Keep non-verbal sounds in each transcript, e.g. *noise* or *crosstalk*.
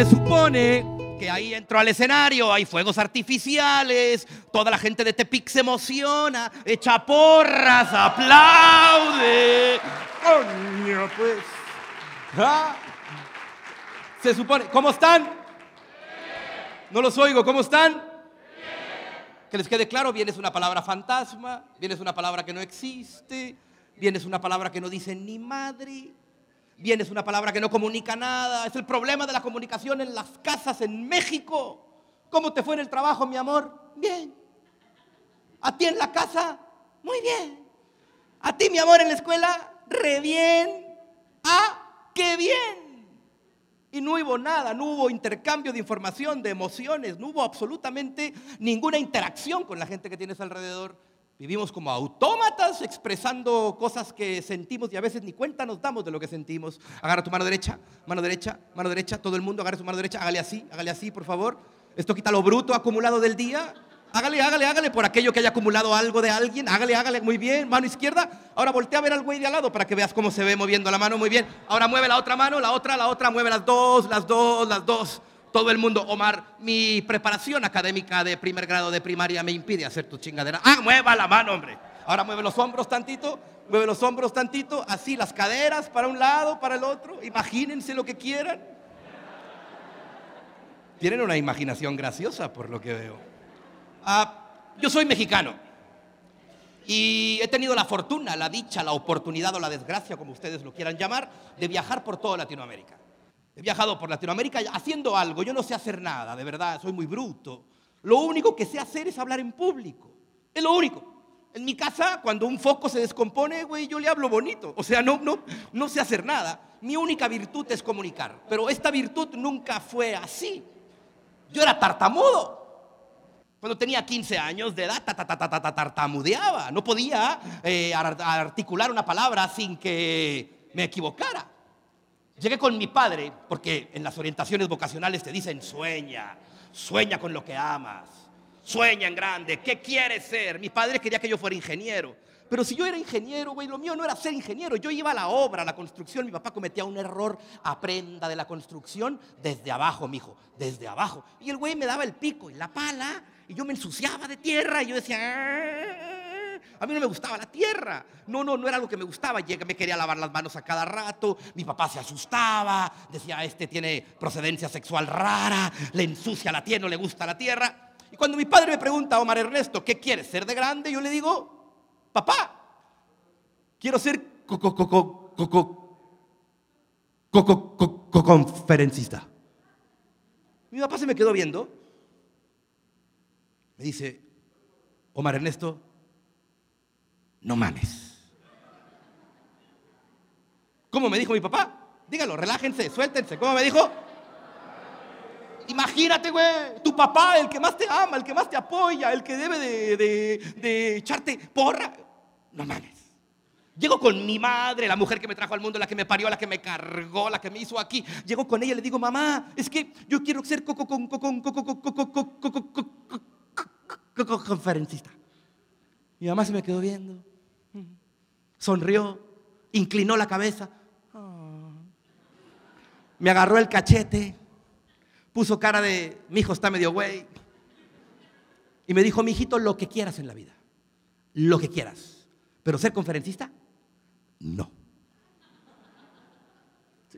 Se supone que ahí entro al escenario, hay fuegos artificiales, toda la gente de Tepic se emociona, echa porras, aplaude. Coño, pues. ¿Ah? Se supone, ¿cómo están? No los oigo, ¿cómo están? Que les quede claro, bien es una palabra fantasma, bien es una palabra que no existe, bien es una palabra que no dice ni madre, bien es una palabra que no comunica nada. Es el problema de la comunicación en las casas en México. ¿Cómo te fue en el trabajo, mi amor? Bien. ¿A ti en la casa? Muy bien. ¿A ti, mi amor, en la escuela? Re bien. Ah, qué bien. Y no hubo nada, no hubo intercambio de información, de emociones, no hubo absolutamente ninguna interacción con la gente que tienes alrededor. Vivimos como autómatas expresando cosas que sentimos y a veces ni cuenta nos damos de lo que sentimos. Agarra tu mano derecha, mano derecha, mano derecha, todo el mundo agarra su mano derecha, hágale así, hágale así, por favor. Esto quita lo bruto acumulado del día. Hágale, hágale, hágale por aquello que haya acumulado algo de alguien. Hágale, hágale, muy bien. Mano izquierda. Ahora voltea a ver al güey de al lado para que veas cómo se ve moviendo la mano. Muy bien. Ahora mueve la otra mano, la otra, la otra. Mueve las dos, las dos, las dos. Todo el mundo, Omar, mi preparación académica de primer grado de primaria me impide hacer tu chingadera. Ah, mueva la mano, hombre. Ahora mueve los hombros tantito, mueve los hombros tantito, así las caderas para un lado, para el otro. Imagínense lo que quieran. Tienen una imaginación graciosa por lo que veo. Ah, yo soy mexicano y he tenido la fortuna, la dicha, la oportunidad o la desgracia, como ustedes lo quieran llamar, de viajar por toda Latinoamérica. He viajado por Latinoamérica haciendo algo, yo no sé hacer nada, de verdad, soy muy bruto. Lo único que sé hacer es hablar en público, es lo único. En mi casa, cuando un foco se descompone, güey, yo le hablo bonito. O sea, no, no, no sé hacer nada. Mi única virtud es comunicar. Pero esta virtud nunca fue así. Yo era tartamudo. Cuando tenía 15 años de edad, tartamudeaba. No podía eh, articular una palabra sin que me equivocara. Llegué con mi padre, porque en las orientaciones vocacionales te dicen sueña, sueña con lo que amas, sueña en grande, ¿qué quieres ser? Mi padre quería que yo fuera ingeniero. Pero si yo era ingeniero, güey, lo mío no era ser ingeniero. Yo iba a la obra, a la construcción. Mi papá cometía un error. Aprenda de la construcción desde abajo, mijo, desde abajo. Y el güey me daba el pico y la pala y yo me ensuciaba de tierra y yo decía, ah, a mí no me gustaba la tierra. No, no, no era lo que me gustaba. Me quería lavar las manos a cada rato. Mi papá se asustaba. Decía, este tiene procedencia sexual rara. Le ensucia la tierra, no le gusta la tierra. Y cuando mi padre me pregunta, Omar Ernesto, ¿qué quieres ser de grande? Yo le digo, papá, quiero ser conferencista. Mi papá se me quedó viendo me dice, Omar Ernesto, no mames. ¿Cómo me dijo mi papá? Dígalo, relájense, suéltense. ¿Cómo me dijo? Imagínate, güey, tu papá, el que más te ama, el que más te apoya, el que debe de, de echarte porra. No mames. Llego con mi madre, la mujer que me trajo al mundo, la que me parió, la que me cargó, la que me hizo aquí. Llego con ella y le digo, mamá, es que yo quiero ser coco con conferencista. Mi mamá se me quedó viendo, sonrió, inclinó la cabeza, me agarró el cachete, puso cara de, mi hijo está medio güey, y me dijo, mi hijito, lo que quieras en la vida, lo que quieras, pero ser conferencista, no.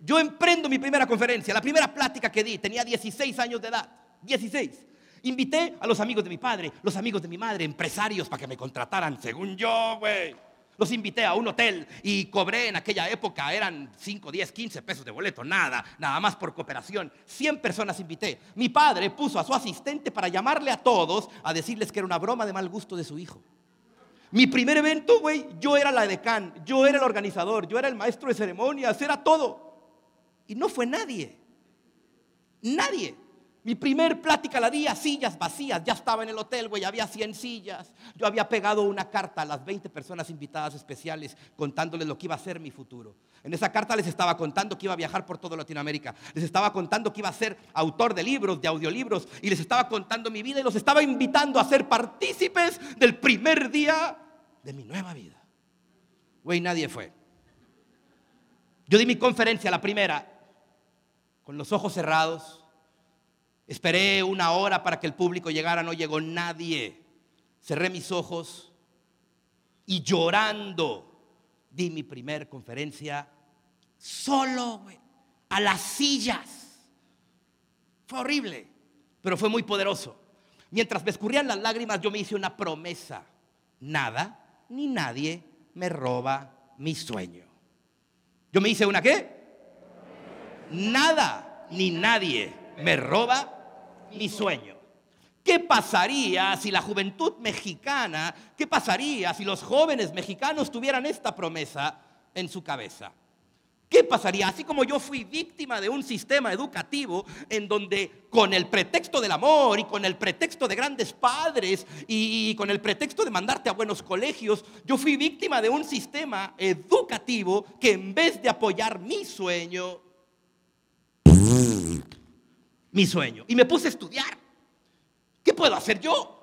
Yo emprendo mi primera conferencia, la primera plática que di, tenía 16 años de edad, 16. Invité a los amigos de mi padre, los amigos de mi madre, empresarios para que me contrataran, según yo, güey. Los invité a un hotel y cobré en aquella época, eran 5, 10, 15 pesos de boleto, nada, nada más por cooperación. 100 personas invité. Mi padre puso a su asistente para llamarle a todos a decirles que era una broma de mal gusto de su hijo. Mi primer evento, güey, yo era la decán, yo era el organizador, yo era el maestro de ceremonias, era todo. Y no fue nadie. Nadie. Mi primer plática la di a sillas vacías. Ya estaba en el hotel, güey, había 100 sillas. Yo había pegado una carta a las 20 personas invitadas especiales contándoles lo que iba a ser mi futuro. En esa carta les estaba contando que iba a viajar por toda Latinoamérica. Les estaba contando que iba a ser autor de libros, de audiolibros. Y les estaba contando mi vida y los estaba invitando a ser partícipes del primer día de mi nueva vida. Güey, nadie fue. Yo di mi conferencia, la primera, con los ojos cerrados Esperé una hora para que el público llegara, no llegó nadie. Cerré mis ojos y llorando di mi primer conferencia solo, a las sillas. Fue horrible, pero fue muy poderoso. Mientras me escurrían las lágrimas, yo me hice una promesa. Nada ni nadie me roba mi sueño. Yo me hice una qué? Nada ni nadie me roba mi sueño. ¿Qué pasaría si la juventud mexicana, qué pasaría si los jóvenes mexicanos tuvieran esta promesa en su cabeza? ¿Qué pasaría? Así como yo fui víctima de un sistema educativo en donde con el pretexto del amor y con el pretexto de grandes padres y con el pretexto de mandarte a buenos colegios, yo fui víctima de un sistema educativo que en vez de apoyar mi sueño, mi sueño, y me puse a estudiar. ¿Qué puedo hacer yo?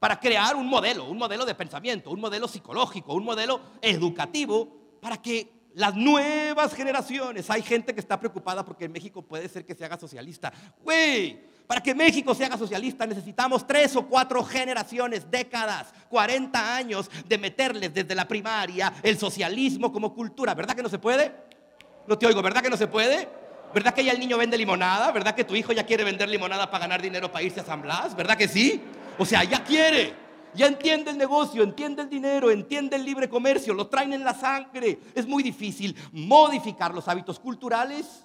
Para crear un modelo, un modelo de pensamiento, un modelo psicológico, un modelo educativo, para que las nuevas generaciones, hay gente que está preocupada porque en México puede ser que se haga socialista. Güey, para que México se haga socialista necesitamos tres o cuatro generaciones, décadas, 40 años de meterles desde la primaria el socialismo como cultura. ¿Verdad que no se puede? No te oigo, ¿verdad que no se puede? ¿Verdad que ya el niño vende limonada? ¿Verdad que tu hijo ya quiere vender limonada para ganar dinero para irse a San Blas? ¿Verdad que sí? O sea, ya quiere. Ya entiende el negocio, entiende el dinero, entiende el libre comercio, lo traen en la sangre. Es muy difícil modificar los hábitos culturales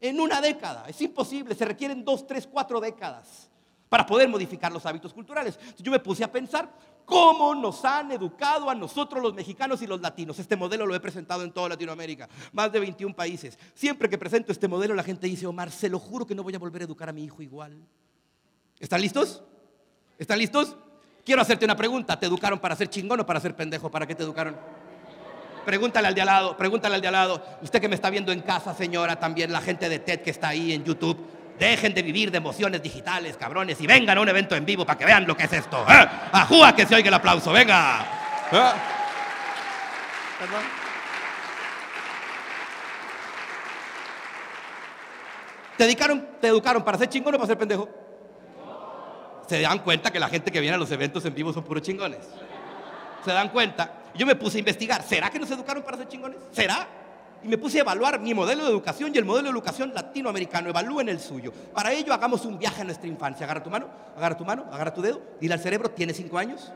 en una década. Es imposible, se requieren dos, tres, cuatro décadas para poder modificar los hábitos culturales. yo me puse a pensar cómo nos han educado a nosotros los mexicanos y los latinos. Este modelo lo he presentado en toda Latinoamérica, más de 21 países. Siempre que presento este modelo la gente dice, Omar, se lo juro que no voy a volver a educar a mi hijo igual. ¿Están listos? ¿Están listos? Quiero hacerte una pregunta. ¿Te educaron para ser chingón o para ser pendejo? ¿Para qué te educaron? Pregúntale al de al lado, pregúntale al de al lado. Usted que me está viendo en casa, señora, también la gente de TED que está ahí en YouTube. Dejen de vivir de emociones digitales, cabrones, y vengan a un evento en vivo para que vean lo que es esto. ¿eh? ¡Ajúa que se oiga el aplauso! ¡Venga! ¿Eh? ¿Te, dedicaron, ¿Te educaron para ser chingón o para ser pendejo? Se dan cuenta que la gente que viene a los eventos en vivo son puros chingones. Se dan cuenta. Yo me puse a investigar. ¿Será que nos educaron para ser chingones? ¿Será? Y me puse a evaluar mi modelo de educación y el modelo de educación latinoamericano. Evalúen el suyo. Para ello hagamos un viaje a nuestra infancia. Agarra tu mano, agarra tu mano, agarra tu dedo. Dile al cerebro, ¿tiene cinco años?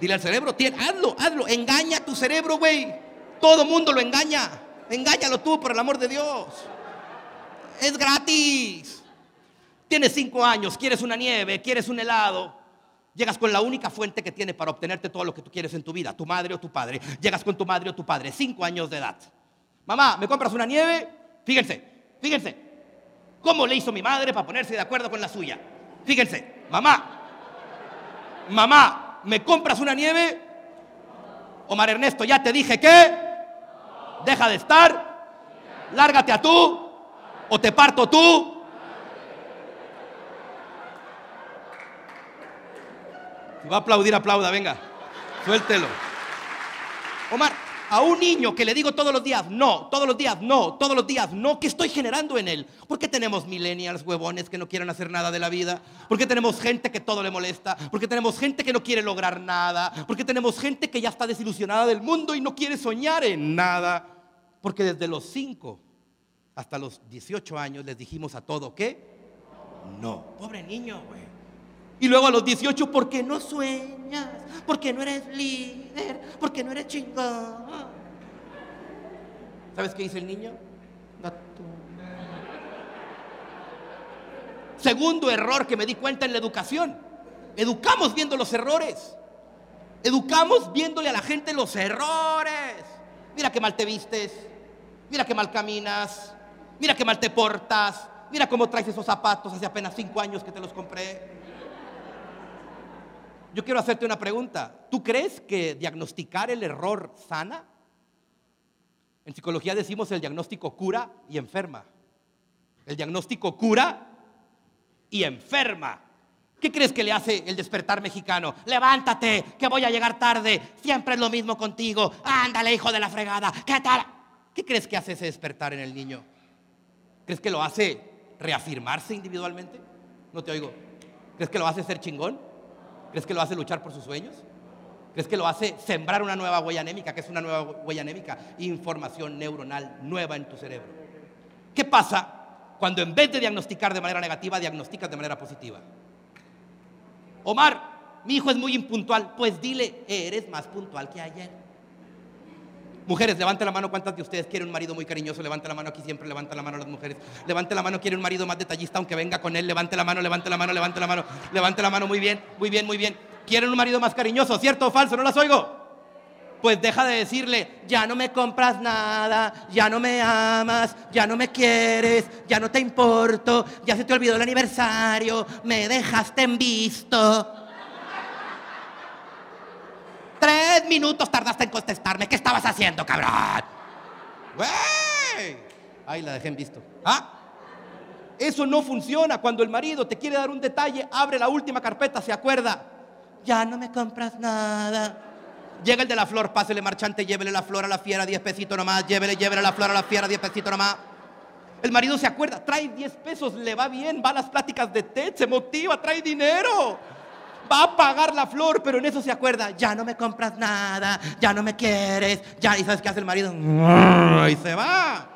Dile al cerebro, hazlo, hazlo. Engaña tu cerebro, güey. Todo mundo lo engaña. Engáñalo tú, por el amor de Dios. Es gratis. Tienes cinco años, quieres una nieve, quieres un helado. Llegas con la única fuente que tiene para obtenerte todo lo que tú quieres en tu vida, tu madre o tu padre. Llegas con tu madre o tu padre, cinco años de edad. Mamá, ¿me compras una nieve? Fíjense, fíjense. ¿Cómo le hizo mi madre para ponerse de acuerdo con la suya? Fíjense, mamá, mamá, ¿me compras una nieve? Omar Ernesto, ya te dije que deja de estar, lárgate a tú o te parto tú. Si va a aplaudir, aplauda, venga, suéltelo. Omar, a un niño que le digo todos los días, no, todos los días, no, todos los días, no, ¿qué estoy generando en él? ¿Por qué tenemos millennials, huevones que no quieren hacer nada de la vida? ¿Por qué tenemos gente que todo le molesta? ¿Por qué tenemos gente que no quiere lograr nada? ¿Por qué tenemos gente que ya está desilusionada del mundo y no quiere soñar en nada? Porque desde los 5 hasta los 18 años les dijimos a todo que no. Pobre niño, güey. Y luego a los 18, ¿por qué no sueñas? ¿Por qué no eres líder? ¿Por qué no eres chingón? ¿Sabes qué dice el niño? Segundo error que me di cuenta en la educación. Educamos viendo los errores. Educamos viéndole a la gente los errores. Mira qué mal te vistes. Mira qué mal caminas. Mira qué mal te portas. Mira cómo traes esos zapatos hace apenas cinco años que te los compré. Yo quiero hacerte una pregunta. ¿Tú crees que diagnosticar el error sana? En psicología decimos el diagnóstico cura y enferma. El diagnóstico cura y enferma. ¿Qué crees que le hace el despertar mexicano? Levántate, que voy a llegar tarde. Siempre es lo mismo contigo. Ándale, hijo de la fregada. ¿Qué tal? ¿Qué crees que hace ese despertar en el niño? ¿Crees que lo hace reafirmarse individualmente? No te oigo. ¿Crees que lo hace ser chingón? ¿Crees que lo hace luchar por sus sueños? ¿Crees que lo hace sembrar una nueva huella anémica? ¿Qué es una nueva huella anémica? Información neuronal nueva en tu cerebro. ¿Qué pasa cuando en vez de diagnosticar de manera negativa, diagnosticas de manera positiva? Omar, mi hijo es muy impuntual. Pues dile, eres más puntual que ayer. Mujeres, levante la mano. ¿Cuántas de ustedes quieren un marido muy cariñoso? Levante la mano aquí siempre. Levante la mano las mujeres. Levante la mano. ¿Quiere un marido más detallista aunque venga con él? Levante la mano, levante la mano, levante la mano. Levante la mano. Muy bien, muy bien, muy bien. ¿Quieren un marido más cariñoso? ¿Cierto o falso? ¿No las oigo? Pues deja de decirle, ya no me compras nada, ya no me amas, ya no me quieres, ya no te importo, ya se te olvidó el aniversario, me dejaste en visto. Tres minutos tardaste en contestarme. ¿Qué estabas haciendo, cabrón? ¡Güey! Ay, la dejé en visto. ¿Ah? Eso no funciona. Cuando el marido te quiere dar un detalle, abre la última carpeta, se acuerda. Ya no me compras nada. Llega el de la flor, pásele marchante, llévele la flor a la fiera, diez pesitos nomás, llévele, llévele la flor a la fiera, diez pesitos nomás. El marido se acuerda, trae diez pesos, le va bien, va a las pláticas de TED, se motiva, trae dinero va a pagar la flor, pero en eso se acuerda, ya no me compras nada, ya no me quieres, ya, ¿y sabes qué hace el marido? *laughs* Y se va.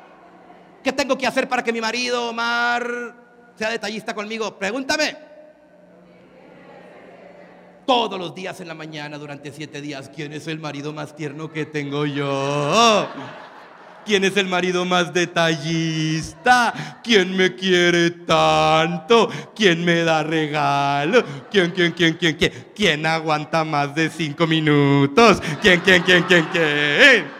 ¿Qué tengo que hacer para que mi marido, Omar, sea detallista conmigo? Pregúntame. Todos los días en la mañana durante siete días, ¿quién es el marido más tierno que tengo yo? ¿Quién es el marido más detallista? ¿Quién me quiere tanto? ¿Quién me da regalo? ¿Quién, quién, quién, quién, quién? ¿Quién aguanta más de cinco minutos? ¿Quién, quién, quién, quién, quién?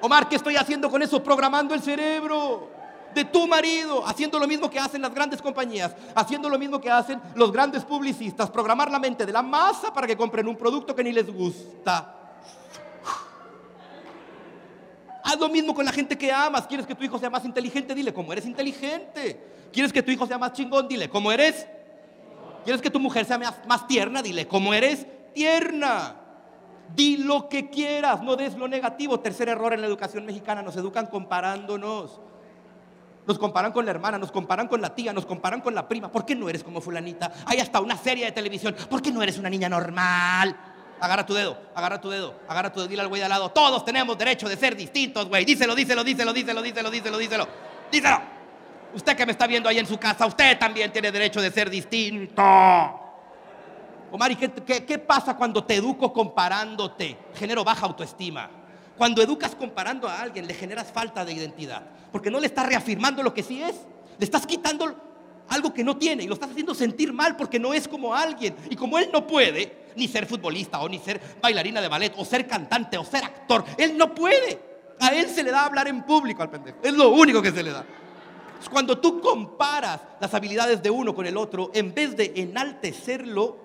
Omar, ¿qué estoy haciendo con eso? Programando el cerebro de tu marido, haciendo lo mismo que hacen las grandes compañías, haciendo lo mismo que hacen los grandes publicistas, programar la mente de la masa para que compren un producto que ni les gusta. Haz lo mismo con la gente que amas. ¿Quieres que tu hijo sea más inteligente? Dile, como eres inteligente. ¿Quieres que tu hijo sea más chingón? Dile, como eres. ¿Quieres que tu mujer sea más, tierna? Dile, como eres tierna. Di lo que quieras, no des lo negativo. Tercer error en la educación mexicana, nos educan comparándonos. Nos comparan con la hermana, nos comparan con la tía, nos comparan con la prima. ¿Por qué no eres como fulanita? Hay hasta una serie de televisión. ¿Por qué no eres una niña normal? Agarra tu dedo, agarra tu dedo, agarra tu dedo, dile al güey de al lado. Todos tenemos derecho de ser distintos, güey. Díselo, díselo, díselo, díselo, díselo, díselo, díselo. Díselo. Usted que me está viendo ahí en su casa, usted también tiene derecho de ser distinto. Omar, ¿y qué, qué pasa cuando te educo comparándote? Genero baja autoestima. Cuando educas comparando a alguien, le generas falta de identidad. Porque no le estás reafirmando lo que sí es. Le estás quitando algo que no tiene y lo estás haciendo sentir mal porque no es como alguien. Y como él no puede, ni ser futbolista o ni ser bailarina de ballet o ser cantante o ser actor. Él no puede. A él se le da hablar en público al pendejo. Es lo único que se le da. Cuando tú comparas las habilidades de uno con el otro, en vez de enaltecerlo,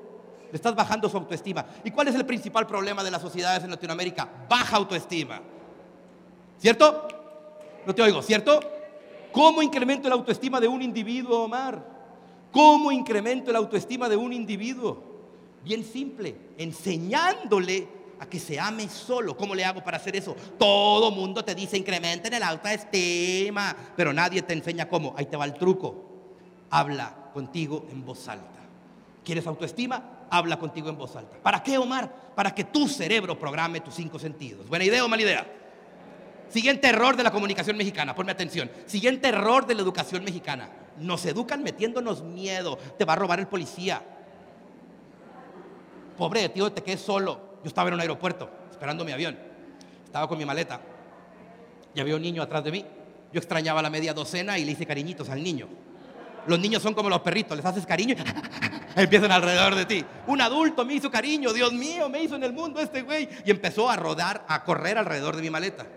le estás bajando su autoestima. ¿Y cuál es el principal problema de las sociedades en Latinoamérica? Baja autoestima. ¿Cierto? No te oigo, ¿cierto? ¿Cómo incremento la autoestima de un individuo, Omar? ¿Cómo incremento la autoestima de un individuo? Bien simple, enseñándole a que se ame solo. ¿Cómo le hago para hacer eso? Todo mundo te dice incrementen el autoestima, pero nadie te enseña cómo. Ahí te va el truco. Habla contigo en voz alta. ¿Quieres autoestima? Habla contigo en voz alta. ¿Para qué, Omar? Para que tu cerebro programe tus cinco sentidos. ¿Buena idea o mala idea? Siguiente error de la comunicación mexicana, ponme atención. Siguiente error de la educación mexicana. Nos educan metiéndonos miedo. Te va a robar el policía Pobre de te quedé solo. Yo estaba en un aeropuerto esperando mi avión. Estaba con mi maleta. Y había un niño atrás de mí. Yo extrañaba la media docena y le hice cariñitos al niño. Los niños son como los perritos, les haces cariño y *laughs* empiezan alrededor de ti. Un adulto me hizo cariño, Dios mío, me hizo en el mundo este güey. Y empezó a rodar, a correr alrededor de mi maleta.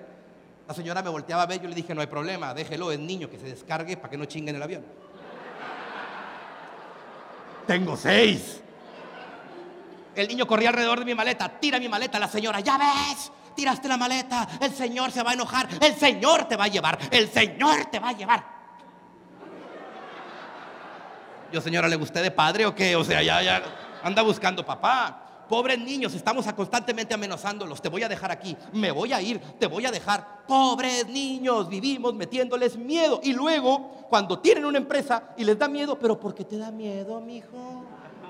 La señora me volteaba a ver, yo le dije, no hay problema, déjelo, es niño, que se descargue para que no chingue en el avión. *laughs* Tengo seis. El niño corría alrededor de mi maleta, tira mi maleta, la señora, ya ves, tiraste la maleta, el Señor se va a enojar, el Señor te va a llevar, el Señor te va a llevar. Yo, señora, ¿le gusté de padre o qué? O sea, ya, ya anda buscando papá. Pobres niños, estamos constantemente amenazándolos. Te voy a dejar aquí, me voy a ir, te voy a dejar. pobres niños, vivimos metiéndoles miedo. Y luego, cuando tienen una empresa y les da miedo, pero ¿por qué te da miedo, mijo?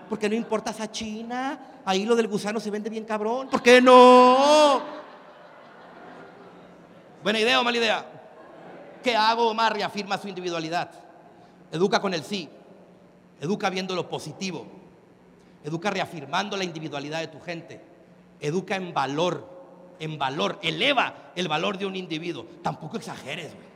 Porque no importas a China, ahí lo del gusano se vende bien cabrón. ¿Por qué no? Buena idea o mala idea. ¿Qué hago, Omar? Reafirma su individualidad. Educa con el sí. Educa viendo lo positivo. Educa reafirmando la individualidad de tu gente. Educa en valor. En valor. Eleva el valor de un individuo. Tampoco exageres, güey.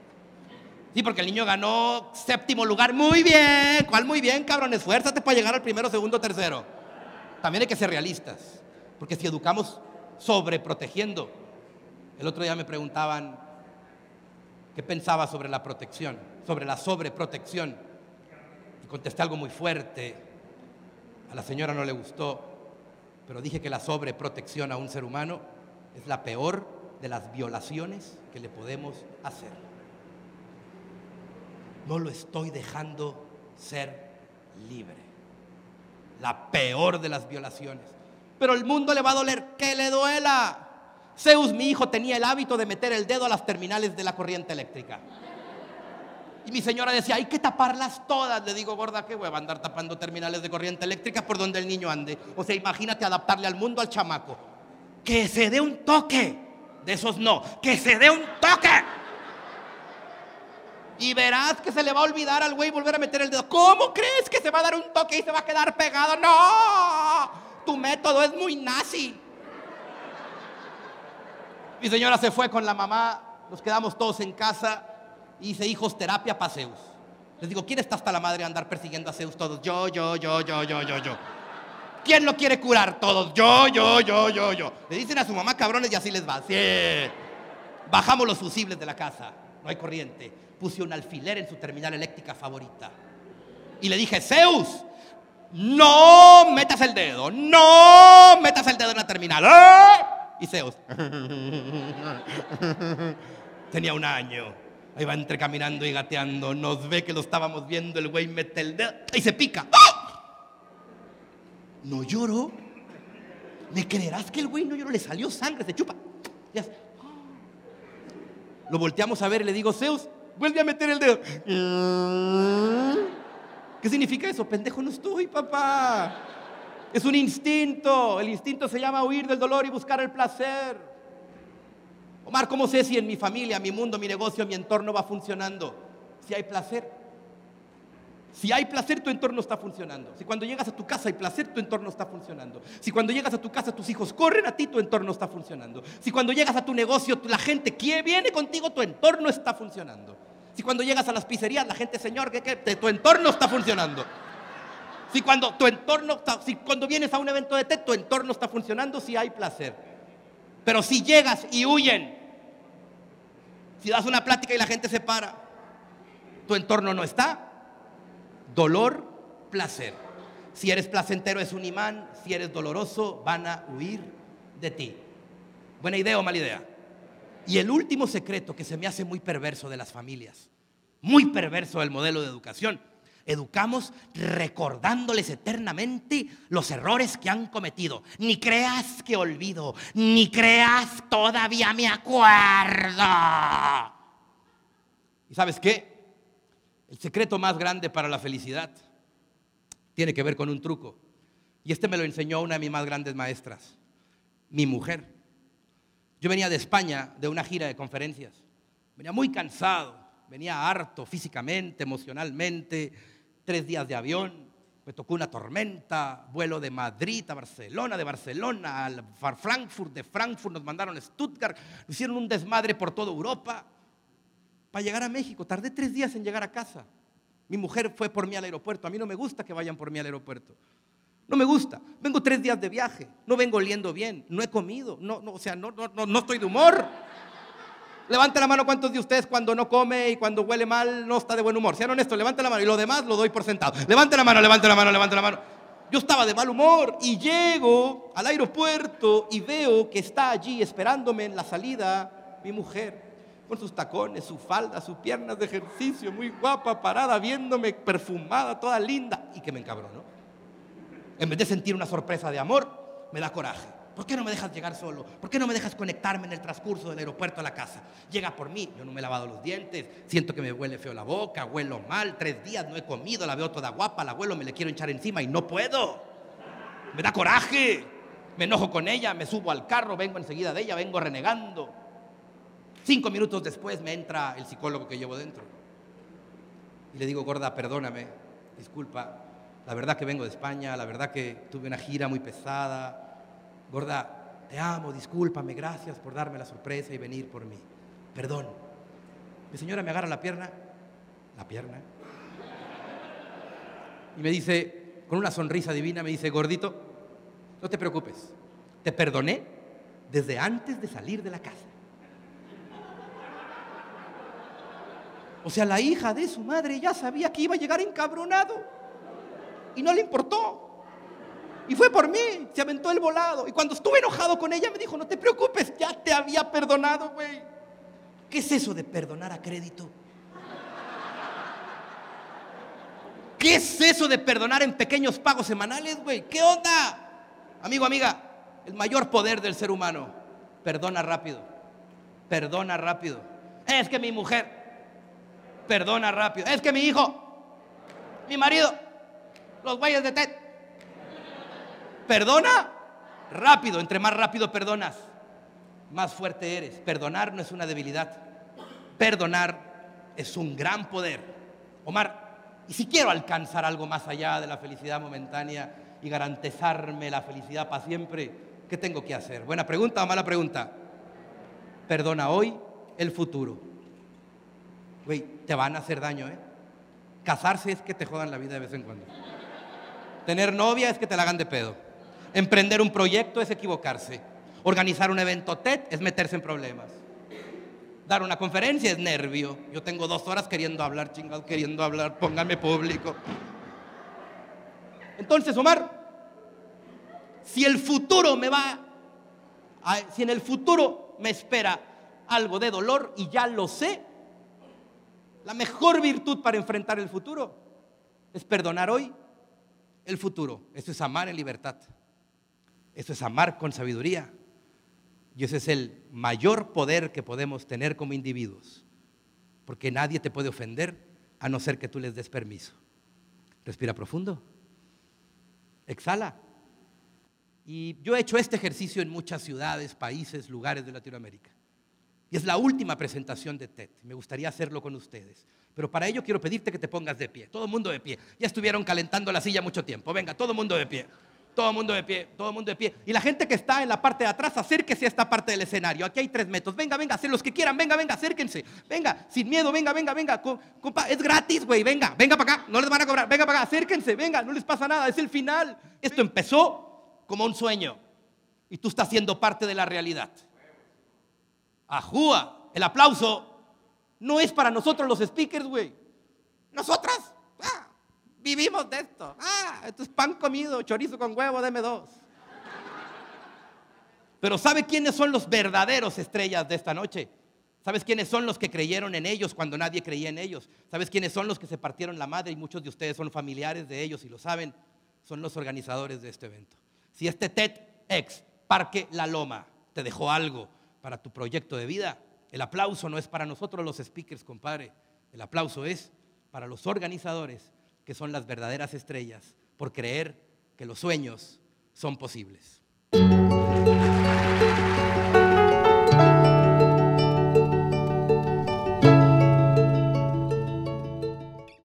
Sí, porque el niño ganó séptimo lugar. Muy bien. ¿Cuál muy bien, cabrón? Esfuérzate para llegar al primero, segundo, tercero. También hay que ser realistas. Porque si educamos sobreprotegiendo. El otro día me preguntaban qué pensaba sobre la protección, sobre la sobreprotección. Y contesté algo muy fuerte. A la señora no le gustó, pero dije que la sobreprotección a un ser humano es la peor de las violaciones que le podemos hacer. No lo estoy dejando ser libre. La peor de las violaciones. Pero el mundo le va a doler, que le duela. Zeus, mi hijo, tenía el hábito de meter el dedo a las terminales de la corriente eléctrica. Y mi señora decía, hay que taparlas todas. Le digo, gorda, ¿qué voy a andar tapando terminales de corriente eléctrica por donde el niño ande? O sea, imagínate adaptarle al mundo al chamaco. Que se dé un toque. De esos no. Que se dé un toque. Y verás que se le va a olvidar al güey volver a meter el dedo. ¿Cómo crees que se va a dar un toque y se va a quedar pegado? No. Tu método es muy nazi. Mi señora se fue con la mamá. Nos quedamos todos en casa. Hice hijos terapia para Zeus. Les digo, ¿quién está hasta la madre de andar persiguiendo a Zeus todos? Yo, yo, yo, yo, yo, yo, yo. ¿Quién lo quiere curar? Todos. Yo, yo, yo, yo, yo. Le dicen a su mamá cabrones y así les va. Sí. Bajamos los fusibles de la casa. No hay corriente. Puse un alfiler en su terminal eléctrica favorita. Y le dije, Zeus, no metas el dedo. No metas el dedo en la terminal. ¡Eh! Y Zeus. *laughs* Tenía un año. Ahí va entre caminando y gateando. Nos ve que lo estábamos viendo. El güey mete el dedo y se pica. ¡Ah! No lloro. ¿Me creerás que el güey no lloró? Le salió sangre, se chupa. Lo volteamos a ver y le digo, Zeus, vuelve a meter el dedo. ¿Qué significa eso? Pendejo no estoy, papá. Es un instinto. El instinto se llama huir del dolor y buscar el placer. Omar, ¿cómo sé si en mi familia, mi mundo, mi negocio, mi entorno va funcionando? Si hay placer. Si hay placer, tu entorno está funcionando. Si cuando llegas a tu casa hay placer, tu entorno está funcionando. Si cuando llegas a tu casa tus hijos corren a ti, tu entorno está funcionando. Si cuando llegas a tu negocio la gente que viene contigo, tu entorno está funcionando. Si cuando llegas a las pizzerías la gente, señor. Te- tu entorno está funcionando. Si cuando tu entorno, si cuando vienes a un evento de TED, tu entorno está funcionando, si hay placer. Pero si llegas y huyen, si das una plática y la gente se para, tu entorno no está. Dolor, placer. Si eres placentero es un imán, si eres doloroso van a huir de ti. ¿Buena idea o mala idea? Y el último secreto que se me hace muy perverso de las familias, muy perverso del modelo de educación, educamos recordándoles eternamente los errores que han cometido. Ni creas que olvido, ni creas todavía me acuerdo. ¿Y sabes qué? El secreto más grande para la felicidad tiene que ver con un truco. Y este me lo enseñó una de mis más grandes maestras, mi mujer. Yo venía de España de una gira de conferencias. Venía muy cansado, venía harto físicamente, emocionalmente, tres días de avión. Me tocó una tormenta, vuelo de Madrid a Barcelona, de Barcelona a Frankfurt, de Frankfurt nos mandaron a Stuttgart, hicieron un desmadre por toda Europa para llegar a México. Tardé tres días en llegar a casa. Mi mujer fue por mí al aeropuerto. A mí no me gusta que vayan por mí al aeropuerto. No me gusta. Vengo tres días de viaje. No vengo oliendo bien. No he comido. No, no, o sea, no, no, no, estoy de humor. Levante la mano cuántos de ustedes cuando no come y cuando huele mal no está de buen humor. Sean honestos, levante la mano y lo demás lo doy por sentado. Levante la mano, levante la mano, levante la mano. Yo estaba de mal humor y llego al aeropuerto y veo que está allí esperándome en la salida mi mujer con sus tacones, su falda, sus piernas de ejercicio, muy guapa, parada, viéndome perfumada, toda linda y que me encabronó. En vez de sentir una sorpresa de amor, me da coraje. ¿Por qué no me dejas llegar solo? ¿Por qué no me dejas conectarme en el transcurso del aeropuerto a la casa? Llega por mí, yo no me he lavado los dientes, siento que me huele feo la boca, huelo mal, tres días no he comido, la veo toda guapa, la abuelo me le quiero echar encima y no puedo. Me da coraje, me enojo con ella, me subo al carro, vengo enseguida de ella, vengo renegando. Cinco minutos después me entra el psicólogo que llevo dentro. Y le digo, gorda, perdóname, disculpa, la verdad que vengo de España, la verdad que tuve una gira muy pesada. Gorda, te amo, discúlpame, gracias por darme la sorpresa y venir por mí. Perdón. Mi señora me agarra la pierna, la pierna, y me dice, con una sonrisa divina, me dice, gordito, no te preocupes, te perdoné desde antes de salir de la casa. O sea, la hija de su madre ya sabía que iba a llegar encabronado y no le importó. Y fue por mí, se aventó el volado. Y cuando estuve enojado con ella me dijo, no te preocupes, ya te había perdonado, güey. ¿Qué es eso de perdonar a crédito? ¿Qué es eso de perdonar en pequeños pagos semanales, güey? ¿Qué onda? Amigo, amiga, el mayor poder del ser humano, perdona rápido. Perdona rápido. Es que mi mujer, perdona rápido. Es que mi hijo, mi marido, los güeyes de TED. Perdona rápido, entre más rápido perdonas, más fuerte eres. Perdonar no es una debilidad. Perdonar es un gran poder. Omar, y si quiero alcanzar algo más allá de la felicidad momentánea y garantizarme la felicidad para siempre, ¿qué tengo que hacer? Buena pregunta o mala pregunta. Perdona hoy el futuro. Güey, te van a hacer daño, ¿eh? Casarse es que te jodan la vida de vez en cuando. Tener novia es que te la hagan de pedo. Emprender un proyecto es equivocarse. Organizar un evento TED es meterse en problemas. Dar una conferencia es nervio. Yo tengo dos horas queriendo hablar, chingados, queriendo hablar, póngame público. Entonces, Omar, si el futuro me va, si en el futuro me espera algo de dolor y ya lo sé, la mejor virtud para enfrentar el futuro es perdonar hoy el futuro. Eso es amar en libertad. Eso es amar con sabiduría. Y ese es el mayor poder que podemos tener como individuos. Porque nadie te puede ofender a no ser que tú les des permiso. Respira profundo. Exhala. Y yo he hecho este ejercicio en muchas ciudades, países, lugares de Latinoamérica. Y es la última presentación de TED. Me gustaría hacerlo con ustedes. Pero para ello quiero pedirte que te pongas de pie. Todo mundo de pie. Ya estuvieron calentando la silla mucho tiempo. Venga, todo mundo de pie. Todo mundo de pie, todo mundo de pie. Y la gente que está en la parte de atrás, acérquese a esta parte del escenario. Aquí hay tres metros. Venga, venga, hacer los que quieran. Venga, venga, acérquense. Venga, sin miedo, venga, venga, venga. Compa, es gratis, güey. Venga, venga para acá. No les van a cobrar. Venga para acá, acérquense. Venga, no les pasa nada. Es el final. Esto empezó como un sueño. Y tú estás siendo parte de la realidad. Ajúa, el aplauso no es para nosotros los speakers, güey. Nosotras ah, vivimos de esto. Ah, esto es pan comido, chorizo con huevo, deme dos. Pero ¿sabe quiénes son los verdaderos estrellas de esta noche? ¿Sabes quiénes son los que creyeron en ellos cuando nadie creía en ellos? ¿Sabes quiénes son los que se partieron la madre y muchos de ustedes son familiares de ellos y lo saben? Son los organizadores de este evento. Si este TEDx Parque La Loma te dejó algo para tu proyecto de vida, el aplauso no es para nosotros los speakers, compadre. El aplauso es para los organizadores, que son las verdaderas estrellas, por creer que los sueños son posibles.